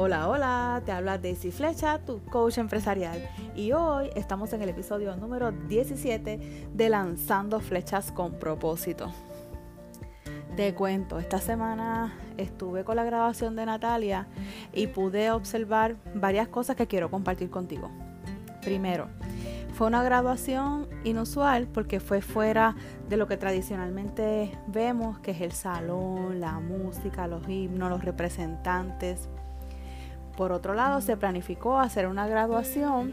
Hola, hola, te habla Daisy Flecha, tu coach empresarial. Y hoy estamos en el episodio número 17 de Lanzando Flechas con propósito. Te cuento, esta semana estuve con la grabación de Natalia y pude observar varias cosas que quiero compartir contigo. Primero, fue una graduación inusual porque fue fuera de lo que tradicionalmente vemos, que es el salón, la música, los himnos, los representantes. Por otro lado, se planificó hacer una graduación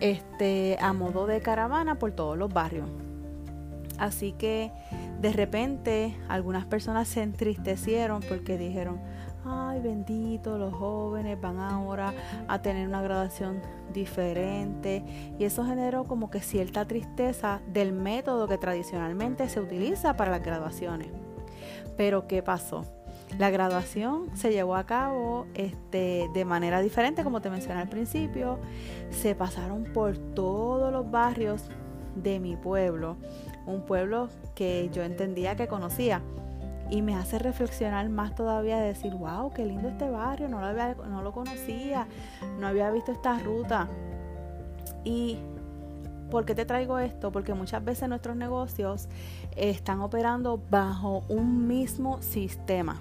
este, a modo de caravana por todos los barrios. Así que de repente algunas personas se entristecieron porque dijeron, ay bendito, los jóvenes van ahora a tener una graduación diferente. Y eso generó como que cierta tristeza del método que tradicionalmente se utiliza para las graduaciones. Pero ¿qué pasó? La graduación se llevó a cabo este, de manera diferente, como te mencioné al principio. Se pasaron por todos los barrios de mi pueblo, un pueblo que yo entendía que conocía. Y me hace reflexionar más todavía de decir, wow, qué lindo este barrio, no lo, había, no lo conocía, no había visto esta ruta. Y ¿Por qué te traigo esto? Porque muchas veces nuestros negocios están operando bajo un mismo sistema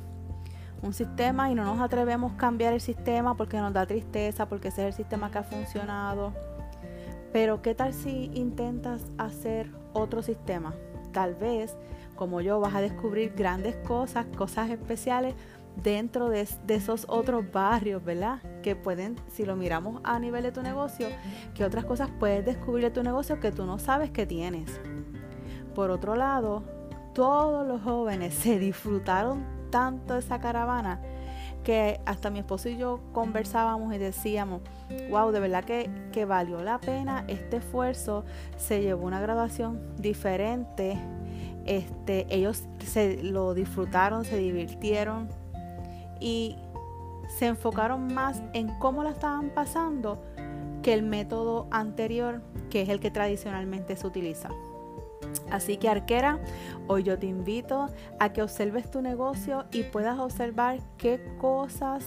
un sistema y no nos atrevemos a cambiar el sistema porque nos da tristeza, porque ese es el sistema que ha funcionado. Pero ¿qué tal si intentas hacer otro sistema? Tal vez, como yo, vas a descubrir grandes cosas, cosas especiales dentro de, esos otros barrios, ¿verdad? Que pueden, si lo miramos a nivel de tu negocio, que otras cosas puedes descubrir de tu negocio que tú no sabes que tienes. Por otro lado, todos los jóvenes se disfrutaron tanto esa caravana que hasta mi esposo y yo conversábamos y decíamos, wow, de verdad que, que valió la pena este esfuerzo, se llevó una graduación diferente, este, ellos se lo disfrutaron, se divirtieron y se enfocaron más en cómo la estaban pasando que el método anterior, que es el que tradicionalmente se utiliza. Así que arquera, hoy yo te invito a que observes tu negocio y puedas observar qué cosas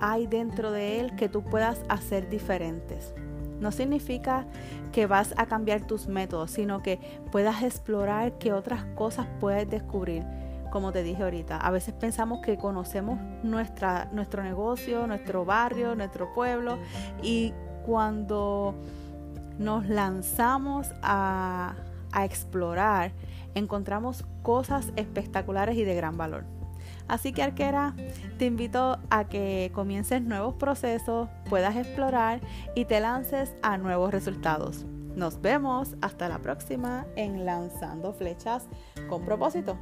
hay dentro de él que tú puedas hacer diferentes. No significa que vas a cambiar tus métodos, sino que puedas explorar qué otras cosas puedes descubrir. Como te dije ahorita, a veces pensamos que conocemos nuestra, nuestro negocio, nuestro barrio, nuestro pueblo y cuando nos lanzamos a, a explorar, encontramos cosas espectaculares y de gran valor. Así que arquera, te invito a que comiences nuevos procesos, puedas explorar y te lances a nuevos resultados. Nos vemos hasta la próxima en Lanzando Flechas con propósito.